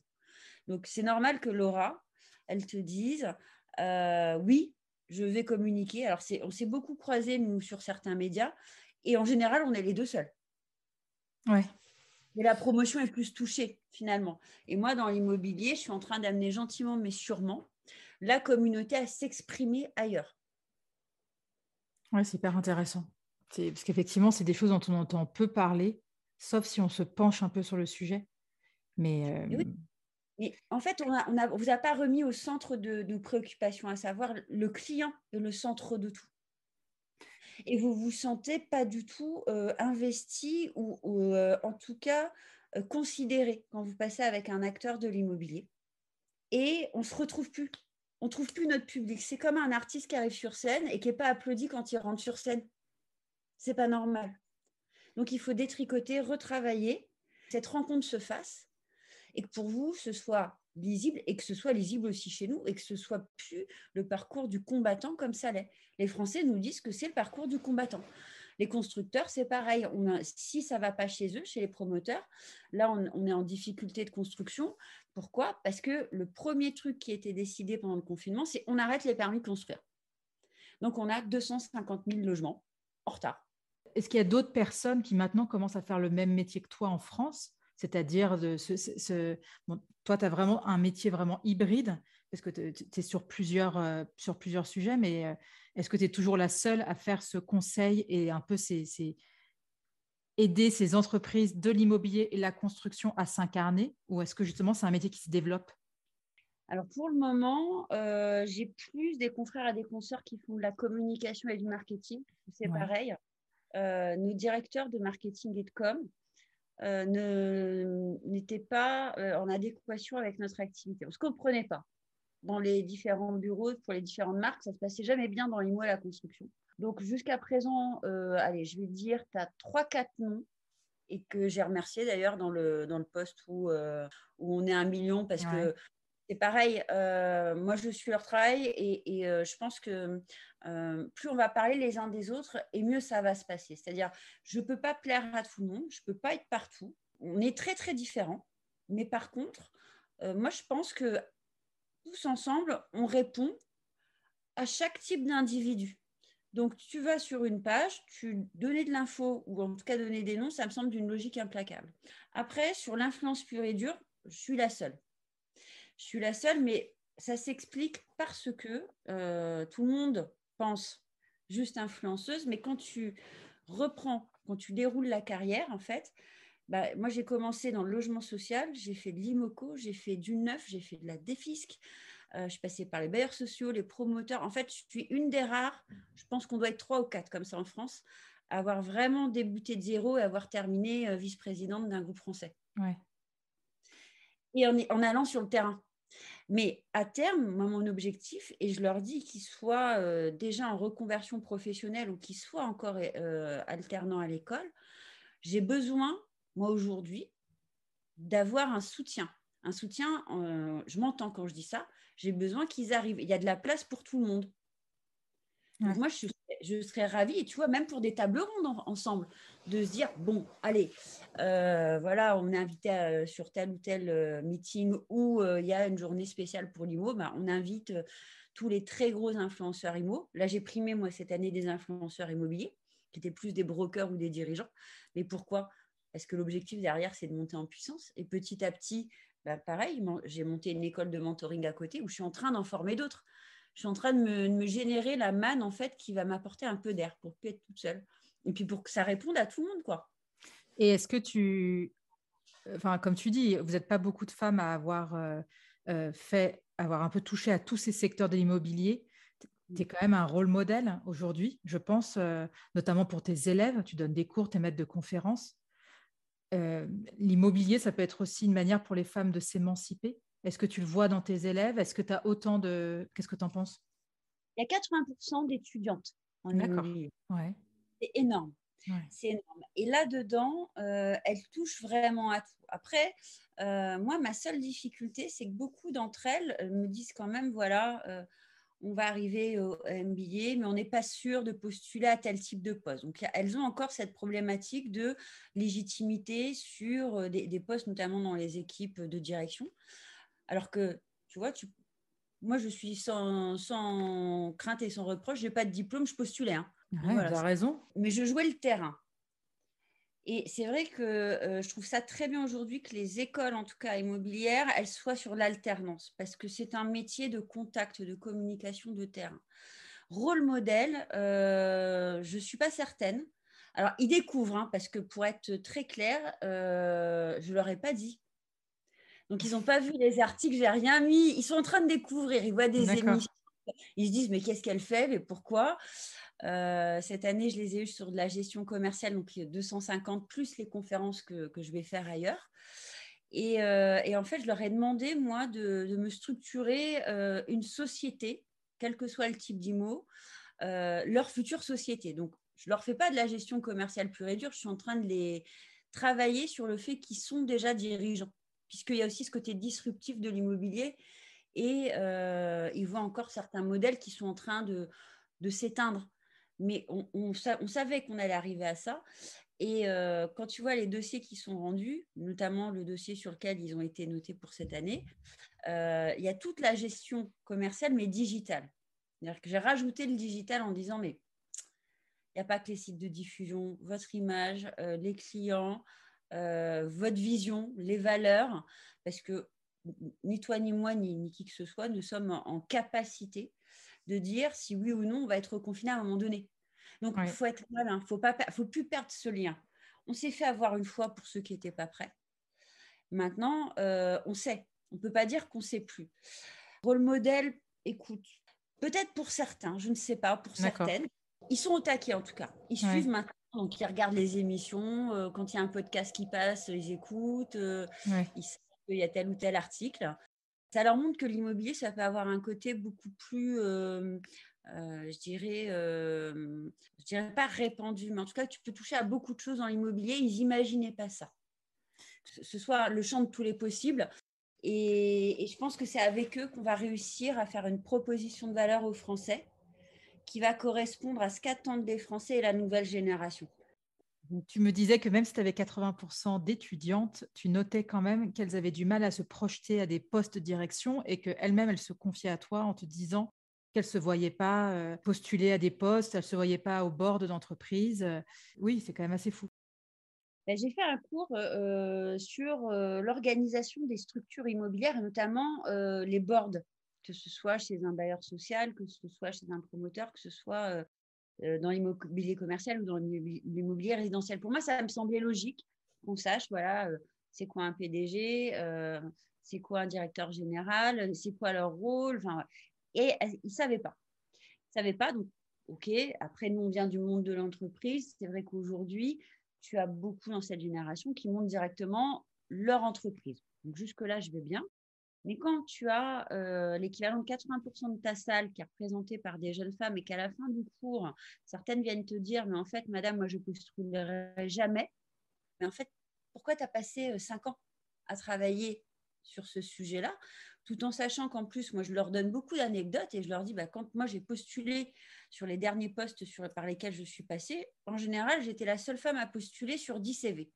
Donc, c'est normal que Laura, elle te dise euh, oui, je vais communiquer. Alors, on s'est beaucoup croisés, nous, sur certains médias, et en général, on est les deux seuls. Ouais. Mais la promotion est plus touchée, finalement. Et moi, dans l'immobilier, je suis en train d'amener gentiment, mais sûrement, la communauté à s'exprimer ailleurs. Oui, c'est hyper intéressant. Parce qu'effectivement, c'est des choses dont on entend peu parler, sauf si on se penche un peu sur le sujet. Mais, euh, mais en fait, on ne vous a pas remis au centre de nos préoccupations, à savoir le client est le centre de tout. Et vous vous sentez pas du tout euh, investi ou, euh, en tout cas euh, considéré quand vous passez avec un acteur de l'immobilier. Et on ne se retrouve plus. On ne trouve plus notre public. C'est comme un artiste qui arrive sur scène et qui n'est pas applaudi quand il rentre sur scène. C'est pas normal. Donc il faut détricoter, retravailler, cette rencontre se fasse et que pour vous, ce soit lisible et que ce soit lisible aussi chez nous et que ce soit plus le parcours du combattant comme ça l'est. Les Français nous disent que c'est le parcours du combattant. Les constructeurs, c'est pareil. On si ça va pas chez eux, chez les promoteurs, là, on, est en difficulté de construction. Pourquoi? Parce que le premier truc qui a été décidé pendant le confinement, c'est on arrête les permis de construire. Donc, on a 250 000 logements en retard. Est-ce qu'il y a d'autres personnes qui maintenant commencent à faire le même métier que toi en France? C'est-à-dire, ce, toi, tu as vraiment un métier vraiment hybride, parce que tu es sur plusieurs, euh, sur plusieurs sujets, mais euh, est-ce que tu es toujours la seule à faire ce conseil et un peu aider ces entreprises de l'immobilier et la construction à s'incarner, ou est-ce que justement c'est un métier qui se développe? Alors pour le moment, euh, j'ai plus des confrères et des consoeurs qui font de la communication et du marketing. C'est pareil. Nos directeurs de marketing et de com, euh, n'était pas euh, en adéquation avec notre activité. On ne se comprenait pas. Dans les différents bureaux, pour les différentes marques, ça ne se passait jamais bien dans les mois à la construction. Donc jusqu'à présent, euh, allez, je vais dire, tu as 3-4 noms et que j'ai remercié d'ailleurs dans le, dans le poste où, où on est un million parce que c'est pareil. moi, je suis leur travail et, je pense que plus on va parler les uns des autres et mieux ça va se passer. C'est-à-dire, je ne peux pas plaire à tout le monde, je ne peux pas être partout. On est très, très différents. Mais par contre, moi, je pense que tous ensemble, on répond à chaque type d'individu. Donc, tu vas sur une page, tu donnais de l'info ou en tout cas donner des noms, ça me semble d'une logique implacable. Après, sur l'influence pure et dure, je suis la seule. Je suis la seule, mais ça s'explique parce que euh, tout le monde pense juste influenceuse, mais quand tu reprends, quand tu déroules la carrière, en fait, bah, moi j'ai commencé dans le logement social, j'ai fait de l'IMOCO, j'ai fait du neuf, j'ai fait de la défisque, euh, je suis passée par les bailleurs sociaux, les promoteurs. En fait, je suis une des rares, je pense qu'on doit être trois ou quatre comme ça en France, à avoir vraiment débuté de zéro et avoir terminé euh, vice-présidente d'un groupe français. Ouais. Et en, en, allant sur le terrain. Mais à terme, moi, mon objectif, et je leur dis qu'ils soient euh, déjà en reconversion professionnelle ou qu'ils soient encore alternants à l'école, j'ai besoin, moi aujourd'hui, d'avoir un soutien. Un soutien, je m'entends quand je dis ça, j'ai besoin qu'ils arrivent. Il y a de la place pour tout le monde. moi, je, serais ravie, et tu vois, même pour des tables rondes ensemble, de se dire, bon, allez, euh, voilà, on est invité euh, sur tel ou tel euh, meeting où il y a une journée spéciale pour l'IMO, ben, on invite tous les très gros influenceurs IMO. Là, j'ai primé, moi, cette année, des influenceurs immobiliers, qui étaient plus des brokers ou des dirigeants. Mais pourquoi? Parce que l'objectif derrière, c'est de monter en puissance. Et petit à petit, bah, pareil, j'ai monté une école de mentoring à côté où je suis en train d'en former d'autres. Je suis en train de me, générer la manne en fait qui va m'apporter un peu d'air pour plus être toute seule. Et puis pour que ça réponde à tout le monde, quoi. Et est-ce que tu, enfin comme tu dis, vous n'êtes pas beaucoup de femmes à avoir euh, euh, fait, avoir un peu touché à tous ces secteurs de l'immobilier. Tu es quand même un rôle modèle aujourd'hui, je pense, euh, notamment pour tes élèves. Tu donnes des cours, tu es maître de conférences. L'immobilier, ça peut être aussi une manière pour les femmes de s'émanciper. Est-ce que tu le vois dans tes élèves? Est-ce que tu as autant de... Qu'est-ce que tu en penses? Il y a 80% d'étudiantes en. Ouais. C'est énorme. C'est énorme. Et là-dedans, euh, elles touchent vraiment à tout. Après, euh, moi, ma seule difficulté, c'est que beaucoup d'entre elles me disent quand même, voilà, on va arriver au MBA, mais on n'est pas sûr de postuler à tel type de poste. Donc, elles ont encore cette problématique de légitimité sur euh, des, postes, notamment dans les équipes de direction. Alors que, tu vois, tu, moi, je suis sans, crainte et sans reproche, je n'ai pas de diplôme, je postulais. Hein. tu as raison. Mais je jouais le terrain. Et c'est vrai que euh, je trouve ça très bien aujourd'hui que les écoles, en tout cas immobilières, elles soient sur l'alternance, parce que c'est un métier de contact, de communication de terrain. Rôle modèle, euh, je ne suis pas certaine. Alors, ils découvrent, hein, parce que pour être très clair, euh, je ne leur ai pas dit. Donc, ils n'ont pas vu les articles, j'ai rien mis. Ils sont en train de découvrir, ils voient des émissions. Ils se disent, mais qu'est-ce qu'elle fait? Mais pourquoi? Euh, cette année, je les ai eus sur de la gestion commerciale, donc 250 plus les conférences que, je vais faire ailleurs. Euh, et, en fait, je leur ai demandé, moi, de, me structurer euh, une société, quel que soit le type d'IMO, leur future société. Donc, je ne leur fais pas de la gestion commerciale pure et dure, je suis en train de les travailler sur le fait qu'ils sont déjà dirigeants, puisqu'il y a aussi ce côté disruptif de l'immobilier. Et ils voient encore certains modèles qui sont en train de, s'éteindre mais on, savait qu'on allait arriver à ça. Et euh, quand tu vois les dossiers qui sont rendus, notamment le dossier sur lequel ils ont été notés pour cette année, euh, il y a toute la gestion commerciale, mais digitale. J'ai rajouté le digital en disant, mais il n'y a pas que les sites de diffusion, votre image, euh, les clients, votre vision, les valeurs, parce que ni toi, ni moi, ni, qui que ce soit, nous sommes en capacité de dire si oui ou non on va être confiné à un moment donné. Donc, il faut être malin, il faut pas, faut plus perdre ce lien. On s'est fait avoir une fois pour ceux qui n'étaient pas prêts. Maintenant, euh, on sait. On ne peut pas dire qu'on ne sait plus. Rôle modèle, écoute, peut-être pour certains, je ne sais pas, pour certaines. Ils sont au taquet en tout cas. Ils suivent maintenant. Donc, ils regardent les émissions. Euh, quand il y a un podcast qui passe, ils écoutent. Euh, ils savent qu'il y a tel ou tel article ça leur montre que l'immobilier, ça peut avoir un côté beaucoup plus, euh, euh, je dirais, euh, je dirais pas répandu, mais en tout cas, tu peux toucher à beaucoup de choses dans l'immobilier. Ils n'imaginaient pas ça. Que ce soit le champ de tous les possibles. Et, je pense que c'est avec eux qu'on va réussir à faire une proposition de valeur aux Français qui va correspondre à ce qu'attendent les Français et la nouvelle génération. Tu me disais que même si tu avais 80% d'étudiantes, tu notais quand même qu'elles avaient du mal à se projeter à des postes de direction et qu'elles-mêmes, elles se confiaient à toi en te disant qu'elles ne se voyaient pas euh, postuler à des postes, elles ne se voyaient pas au bord d'entreprise. Oui, c'est quand même assez fou. Bah, j'ai fait un cours sur l'organisation des structures immobilières, et notamment les boards, que ce soit chez un bailleur social, que ce soit chez un promoteur, que ce soit dans l'immobilier commercial ou dans l'immobilier résidentiel. Pour moi, ça me semblait logique qu'on sache, voilà, c'est quoi un PDG, c'est quoi un directeur général, c'est quoi leur rôle. Et ils ne savaient pas. Ils ne savaient pas, donc OK, après, nous, on vient du monde de l'entreprise. C'est vrai qu'aujourd'hui, tu as beaucoup dans cette génération qui montent directement leur entreprise. Donc jusque-là, je vais bien. Mais quand tu as euh, l'équivalent de 80% de ta salle qui est représentée par des jeunes femmes et qu'à la fin du cours, certaines viennent te dire, mais en fait, madame, moi, je ne postulerai jamais. Mais en fait, pourquoi tu as passé 5 euh, ans à travailler sur ce sujet-là tout en sachant qu'en plus, moi, je leur donne beaucoup d'anecdotes et je leur dis, bah, quand moi, j'ai postulé sur les derniers postes par lesquels je suis passée, en général, j'étais la seule femme à postuler sur 10 CV.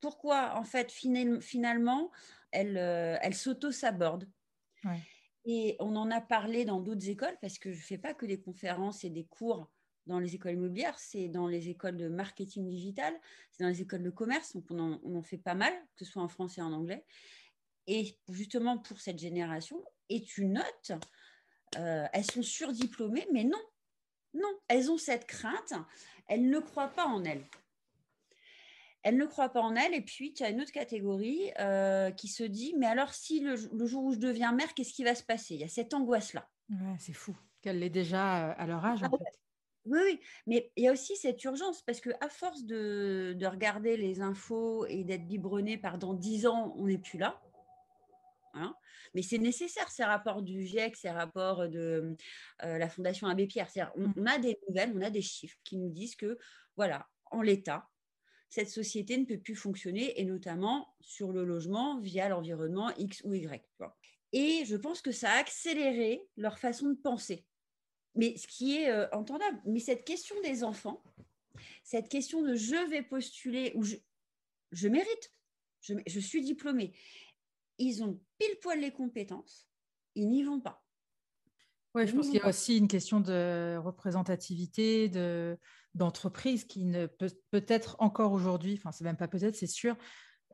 Pourquoi En fait, finalement, elle, euh, elle s'auto-saborde. Et on en a parlé dans d'autres écoles parce que je ne fais pas que des conférences et des cours dans les écoles immobilières, c'est dans les écoles de marketing digital, c'est dans les écoles de commerce, donc on en, on en, fait pas mal, que ce soit en français et en anglais. Et justement pour cette génération, et tu notes, euh, elles sont surdiplômées, mais non, non, elles ont cette crainte, elles ne croient pas en elles. Elles ne croient pas en elles, et puis tu as une autre catégorie euh, qui se dit, mais alors si le, jour où je deviens mère, qu'est-ce qui va se passer? Il y a cette angoisse-là. c'est fou qu'elle l'ait déjà euh, à leur âge. En ah fait. Oui, oui, mais il y a aussi cette urgence parce que à force de, de regarder les infos et d'être biberonné par dans dix ans, on n'est plus là. Hein. Mais c'est nécessaire, ces rapports du GIEC, ces rapports de euh, la Fondation Abbé Pierre. On, on, a des nouvelles, on a des chiffres qui nous disent que, voilà, en l'état, cette société ne peut plus fonctionner, et notamment sur le logement via l'environnement X ou Y. Et je pense que ça a accéléré leur façon de penser. Mais ce qui est euh, entendable. Mais cette question des enfants, cette question de je vais postuler ou je, je mérite, je, je suis diplômée ils ont pile poil les compétences, ils n'y vont pas. Oui, je pense qu'il y a aussi une question de représentativité, de, d'entreprise qui ne peut peut-être encore aujourd'hui, enfin c'est même pas peut-être, c'est sûr,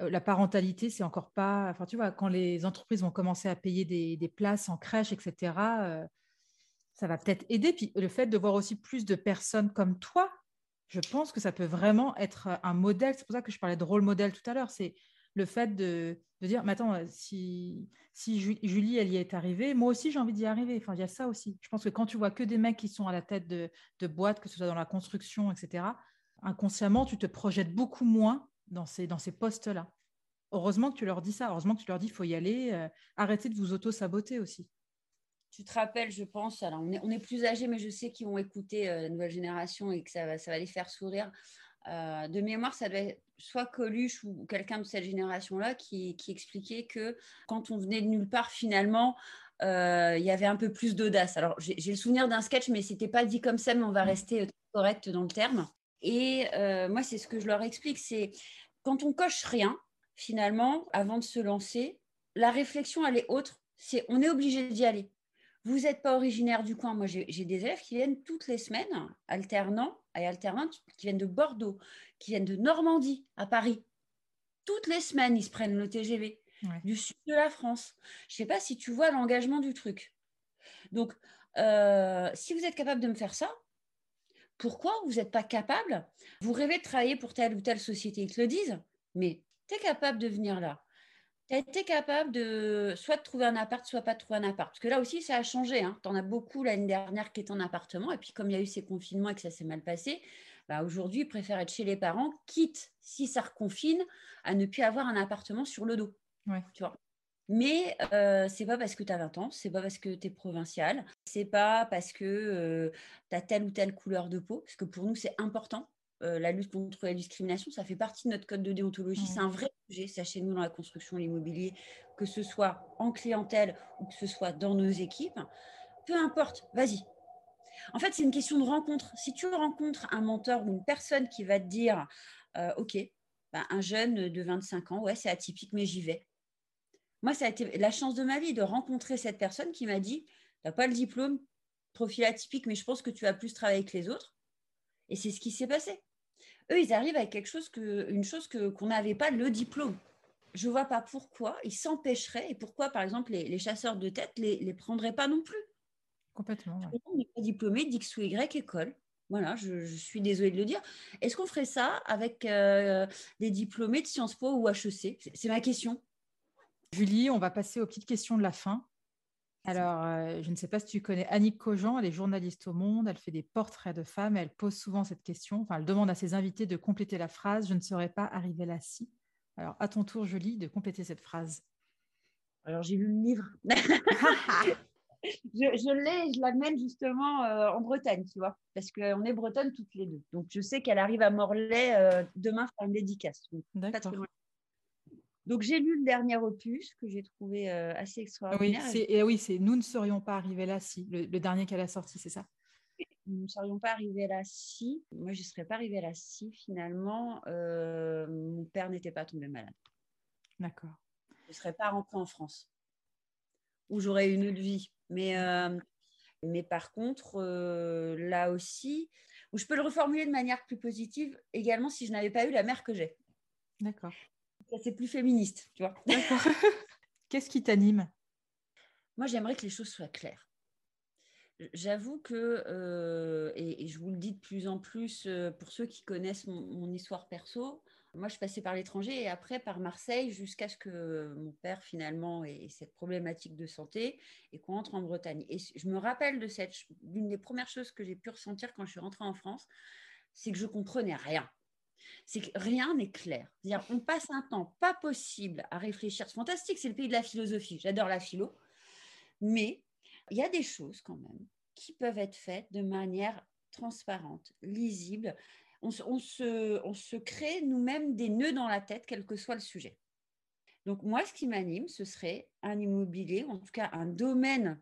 euh, la parentalité, c'est encore pas, enfin tu vois, quand les entreprises vont commencer à payer des, places en crèche, etc., euh, ça va peut-être aider. Puis le fait de voir aussi plus de personnes comme toi, je pense que ça peut vraiment être un modèle. C'est pour ça que je parlais de rôle modèle tout à l'heure. C'est le fait de, dire, mais attends, euh, si, Julie, elle y est arrivée, moi aussi, j'ai envie d'y arriver. Enfin, il y a ça aussi. Je pense que quand tu vois que des mecs qui sont à la tête de, boîtes, que ce soit dans la construction, etc., inconsciemment, tu te projettes beaucoup moins dans ces, postes-là. Heureusement que tu leur dis ça. Heureusement que tu leur dis, il faut y aller. Euh, arrêtez de vous auto-saboter aussi. Tu te rappelles, je pense, alors on est, plus âgés, mais je sais qu'ils vont écouter euh, la nouvelle génération et que ça va les faire sourire. Euh, de mémoire, ça devait être soit Coluche ou quelqu'un de cette génération-là qui, expliquait que quand on venait de nulle part, finalement, euh, il y avait un peu plus d'audace. Alors, j'ai le souvenir d'un sketch, mais c'était pas dit comme ça, mais on va rester correct dans le terme. Et euh, moi, c'est ce que je leur explique, c'est quand on coche rien, finalement, avant de se lancer, la réflexion, elle est autre. C'est on est obligé d'y aller. Vous n'êtes pas originaire du coin. Moi, j'ai des élèves qui viennent toutes les semaines, alternants et alternantes, qui viennent de Bordeaux, qui viennent de Normandie, à Paris. Toutes les semaines, ils se prennent le TGV du sud de la France. Je ne sais pas si tu vois l'engagement du truc. Donc, euh, si vous êtes capable de me faire ça, pourquoi vous n'êtes pas capable Vous rêvez de travailler pour telle ou telle société, ils te le disent, mais tu es capable de venir là tu as été capable de soit de trouver un appart, soit pas de trouver un appart. Parce que là aussi, ça a changé. Hein. Tu en as beaucoup l'année dernière qui est en appartement. Et puis, comme il y a eu ces confinements et que ça s'est mal passé, bah, aujourd'hui, ils préfèrent être chez les parents, quitte, si ça reconfine, à ne plus avoir un appartement sur le dos. Tu vois mais euh, c'est pas parce que tu as 20 ans, c'est pas parce que tu es provincial, c'est pas parce que euh, tu as telle ou telle couleur de peau, parce que pour nous, c'est important. Euh, la lutte contre la discrimination, ça fait partie de notre code de déontologie. C'est un vrai sujet, ça chez nous dans la construction, l'immobilier, que ce soit en clientèle ou que ce soit dans nos équipes. Peu importe, vas-y. En fait, c'est une question de rencontre. Si tu rencontres un mentor ou une personne qui va te dire, euh, OK, bah, un jeune de 25 ans, ouais, c'est atypique, mais j'y vais. Moi, ça a été la chance de ma vie de rencontrer cette personne qui m'a dit, tu n'as pas le diplôme, profil atypique, mais je pense que tu vas plus travailler que les autres. Et c'est ce qui s'est passé. Eux, ils arrivent avec quelque chose que, une chose que, qu'on n'avait pas, le diplôme. Je ne vois pas pourquoi ils s'empêcheraient et pourquoi, par exemple, les, chasseurs de tête ne les, les, prendraient pas non plus. Complètement. On n'est pas diplômé d'X ou Y école. Voilà, je, suis désolée de le dire. Est-ce qu'on ferait ça avec euh, des diplômés de Sciences Po ou HEC C'est ma question. Julie, on va passer aux petites questions de la fin. Alors, euh, je ne sais pas si tu connais Annick Cogent, elle est journaliste au Monde, elle fait des portraits de femmes, elle pose souvent cette question, enfin, elle demande à ses invités de compléter la phrase « Je ne serais pas arrivée là si ». Alors, à ton tour, Julie, de compléter cette phrase. Alors, j'ai lu le livre. <laughs> <laughs> je, l'ai, je l'amène justement euh, en Bretagne, tu vois, parce qu'on est bretonne toutes les deux. Donc, je sais qu'elle arrive à Morlaix euh, demain faire une dédicace. D'accord. Donc, j'ai lu le dernier opus que j'ai trouvé euh, assez extraordinaire. Oui, c'est, et oui, c'est Nous ne serions pas arrivés là si, le, dernier qu'elle a sorti, c'est ça? Nous ne serions pas arrivés là si. Moi, je ne serais pas arrivée là si, finalement, euh, mon père n'était pas tombé malade. D'accord. Je ne serais pas rentrée en France, où j'aurais une autre vie. Mais, euh, mais par contre, là aussi, où je peux le reformuler de manière plus positive, également si je n'avais pas eu la mère que j'ai. D'accord c'est plus féministe, tu vois. <laughs> Qu'est-ce qui t'anime? Moi, j'aimerais que les choses soient claires. J'avoue que, euh, et, je vous le dis de plus en plus euh, pour ceux qui connaissent mon, histoire perso, moi je passais par l'étranger et après par Marseille jusqu'à ce que mon père finalement ait cette problématique de santé et qu'on entre en Bretagne. Et je me rappelle de cette, l'une des premières choses que j'ai pu ressentir quand je suis rentrée en France, c'est que je comprenais rien c'est que rien n'est clair. On passe un temps pas possible à réfléchir. C'est fantastique, c'est le pays de la philosophie. J'adore la philo. Mais il y a des choses quand même qui peuvent être faites de manière transparente, lisible. On, se, on se crée nous-mêmes des nœuds dans la tête, quel que soit le sujet. Donc moi, ce qui m'anime, ce serait un immobilier, en tout cas un domaine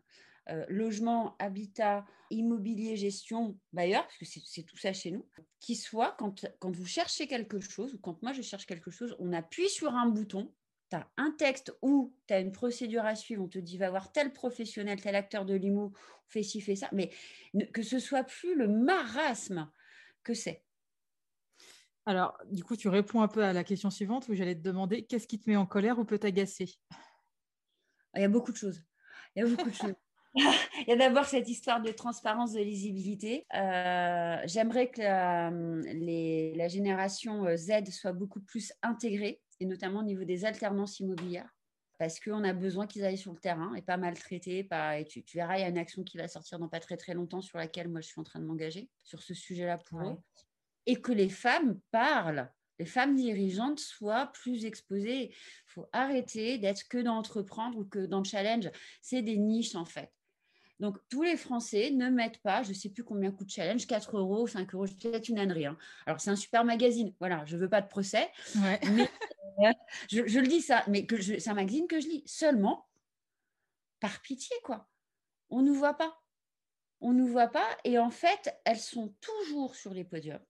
euh, logement, habitat, immobilier, gestion, bailleur, parce que c'est tout ça chez nous, qui soit quand, quand vous cherchez quelque chose, ou quand moi je cherche quelque chose, on appuie sur un bouton, tu as un texte ou tu as une procédure à suivre, on te dit va voir tel professionnel, tel acteur de l'IMO, fais ci, fais ça, mais que ce soit plus le marasme que c'est. Alors, du coup, tu réponds un peu à la question suivante où j'allais te demander qu'est-ce qui te met en colère ou peut t'agacer? Il y a beaucoup de choses. Il y a beaucoup de <laughs> choses. <laughs> Il y a d'abord cette histoire de transparence, de lisibilité. Euh, j'aimerais que la, génération euh, Z soit beaucoup plus intégrée, et notamment au niveau des alternances immobilières, parce qu'on a besoin qu'ils aillent sur le terrain et pas maltraités. Pas, et tu, verras, il y a une action qui va sortir dans pas très très longtemps sur laquelle moi je suis en train de m'engager sur ce sujet-là pour eux. Et que les femmes parlent les femmes dirigeantes soient plus exposées. Il faut arrêter d'être que dans entreprendre ou que dans le challenge. C'est des niches en fait. Donc, tous les Français ne mettent pas, je ne sais plus combien coûte challenge, 4 euros, 5 euros, peut-être une ânerie. Hein. Alors, c'est un super magazine. Voilà, je ne veux pas de procès. Mais euh, je, le dis ça, mais que c'est un magazine que je lis seulement par pitié, quoi. On ne nous voit pas. On ne nous voit pas. Et en fait, elles sont toujours sur les podiums.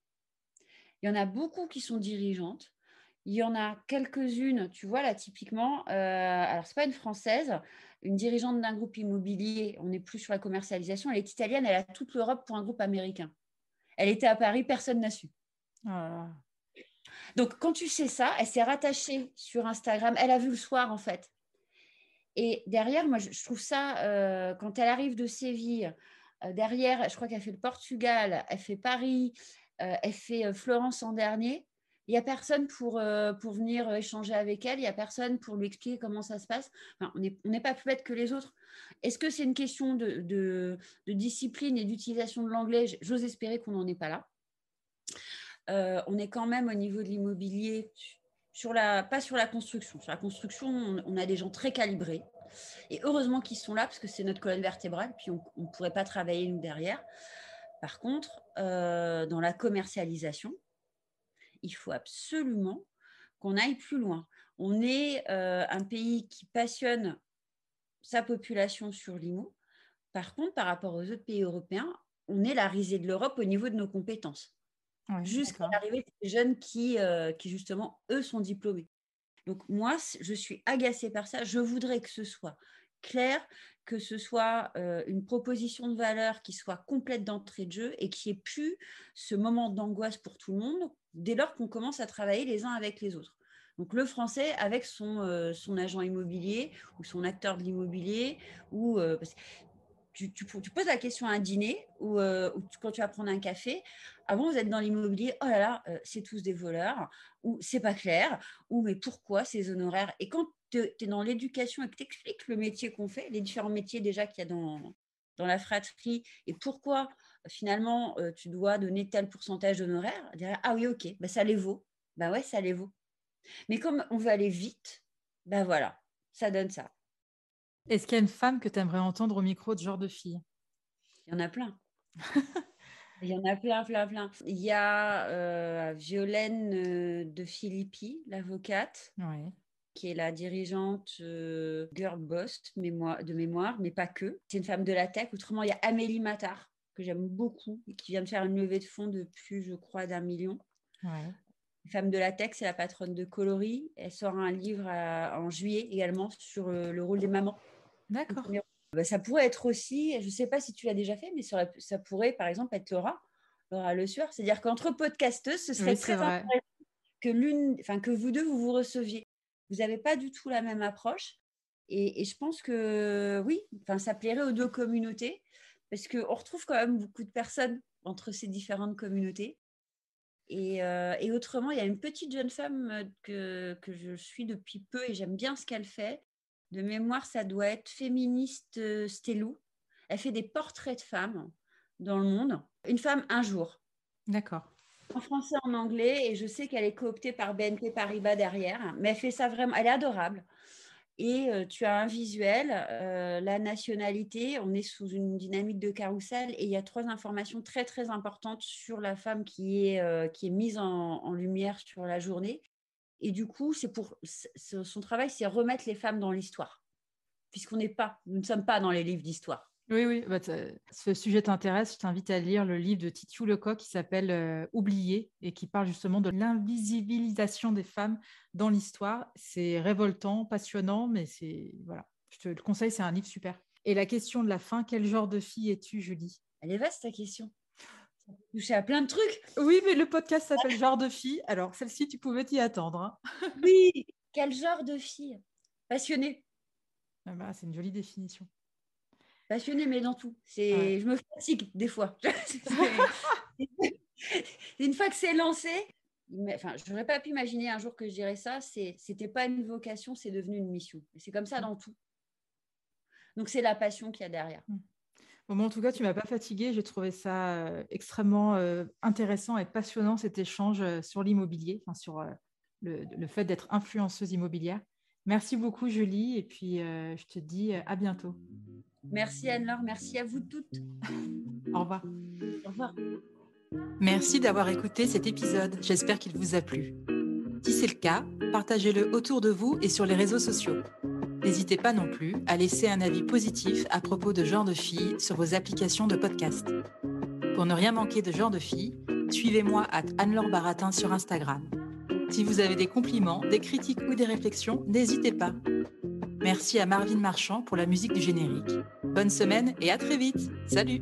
Il y en a beaucoup qui sont dirigeantes. Il y en a quelques-unes, tu vois, là, typiquement, euh, alors, ce n'est pas une française, une dirigeante d'un groupe immobilier, on n'est plus sur la commercialisation, elle est italienne, elle a toute l'Europe pour un groupe américain. Elle était à Paris, personne n'a su. Ah. Donc, quand tu sais ça, elle s'est rattachée sur Instagram, elle a vu le soir, en fait. Et derrière, moi, je, trouve ça, euh, quand elle arrive de Séville, euh, derrière, je crois qu'elle fait le Portugal, elle fait Paris, euh, elle fait Florence en dernier. Il n'y a personne pour, euh, pour venir euh, échanger avec elle, il n'y a personne pour lui expliquer comment ça se passe. on n'est pas plus bête que les autres. Est-ce que c'est une question de, de, discipline et d'utilisation de l'anglais? J'ose espérer qu'on n'en est pas là. Euh, on est quand même au niveau de l'immobilier, pas sur la construction. Sur la construction, on, a des gens très calibrés. Et heureusement qu'ils sont là, parce que c'est notre colonne vertébrale, puis on ne pourrait pas travailler nous derrière. Par contre, dans la commercialisation, il faut absolument qu'on aille plus loin. On est euh, un pays qui passionne sa population sur l'IMO. Par contre, par rapport aux autres pays européens, on est la risée de l'Europe au niveau de nos compétences. Jusqu'à l'arrivée des jeunes qui, euh, qui, justement, eux, sont diplômés. Donc moi, je suis agacée par ça. Je voudrais que ce soit clair, que ce soit euh, une proposition de valeur qui soit complète d'entrée de jeu et qui ait plus ce moment d'angoisse pour tout le monde dès lors qu'on commence à travailler les uns avec les autres. Donc le français avec son, euh, agent immobilier ou son acteur de l'immobilier ou euh, tu, tu, poses la question à un dîner ou, quand tu vas prendre un café, avant vous êtes dans l'immobilier, oh là là, c'est tous des voleurs, ou c'est pas clair, ou mais pourquoi ces honoraires? Et quand tu es dans l'éducation et que tu expliques le métier qu'on fait, les différents métiers déjà qu'il y a dans, dans la fratrie, et pourquoi finalement tu dois donner tel pourcentage d'honoraires, ah oui, ok, bah, ça les vaut. Bah ouais, ça les vaut. Mais comme on veut aller vite, bah voilà, ça donne ça. Est-ce qu'il y a une femme que tu aimerais entendre au micro de genre de fille? Il y en a plein. <laughs> Il y en a plein, plein, plein. Il y a euh, Violaine de Philippi, l'avocate, qui est la dirigeante euh, Girl Boss de mémoire, mais pas que. C'est une femme de la tech. Autrement, il y a Amélie Matar, que j'aime beaucoup, et qui vient de faire une levée de fonds de plus, je crois, d'un million. Femme de la tech, c'est la patronne de Coloris. Elle sort un livre en juillet également sur euh, le rôle des mamans. D'accord. Bah, ça pourrait être aussi, je ne sais pas si tu l'as déjà fait, mais ça, pourrait par exemple être Laura, Laura Le Sueur. C'est-à-dire qu'entre podcasteuses, ce serait très intéressant que, l'une, enfin, que vous deux, vous vous receviez. Vous n'avez pas du tout la même approche. Et, je pense que oui, enfin, ça plairait aux deux communautés parce qu'on retrouve quand même beaucoup de personnes entre ces différentes communautés. Et, euh, et, autrement, il y a une petite jeune femme euh, que, que je suis depuis peu et j'aime bien ce qu'elle fait, de mémoire, ça doit être féministe euh, Stelou. Elle fait des portraits de femmes dans le monde. Une femme un jour. D'accord. En français, en anglais, et je sais qu'elle est cooptée par BNP Paribas derrière, mais elle fait ça vraiment, elle est adorable. Et euh, tu as un visuel, euh, la nationalité, on est sous une dynamique de carrousel et il y a trois informations très très importantes sur la femme qui est, qui est mise en, lumière sur la journée. Et du coup, c'est pour son travail, c'est remettre les femmes dans l'histoire, puisqu'on n'est pas, nous ne sommes pas dans les livres d'histoire. Oui, oui, bah, ce sujet t'intéresse, je t'invite à lire le livre de Titiou Lecoq qui s'appelle euh, Oublié et qui parle justement de l'invisibilisation des femmes dans l'histoire. C'est révoltant, passionnant, mais c'est voilà, je te le conseille, c'est un livre super. Et la question de la fin, quel genre de fille es-tu, Julie? Elle est vaste ta question toucher à plein de trucs. Oui, mais le podcast s'appelle Genre de fille. Alors, celle-ci, tu pouvais t'y attendre. Hein. oui, quel genre de fille? Passionnée. Ah bah, c'est une jolie définition. Passionnée, mais dans tout. C'est, Je me fatigue des fois. <laughs> une fois que c'est lancé, enfin, je n'aurais pas pu imaginer un jour que je dirais ça. C'est, c'était pas une vocation, c'est devenu une mission. c'est comme ça dans tout. Donc, c'est la passion qu'il y a derrière. Mmh en tout cas, tu m'as pas fatiguée. J'ai trouvé ça euh, extrêmement euh, intéressant et passionnant cet échange euh, sur l'immobilier, enfin, sur le, fait d'être influenceuse immobilière. Merci beaucoup, Julie. Et puis, je te dis à bientôt. Merci Anne-Laure. Merci à vous toutes. Au revoir. Au revoir. Merci d'avoir écouté cet épisode. J'espère qu'il vous a plu. Si c'est le cas, partagez-le autour de vous et sur les réseaux sociaux. N'hésitez pas non plus à laisser un avis positif à propos de Genre de Filles sur vos applications de podcast. Pour ne rien manquer de Genre de Filles, suivez-moi à Anne-Laure Baratin sur Instagram. Si vous avez des compliments, des critiques ou des réflexions, n'hésitez pas. Merci à Marvin Marchand pour la musique du générique. Bonne semaine et à très vite. Salut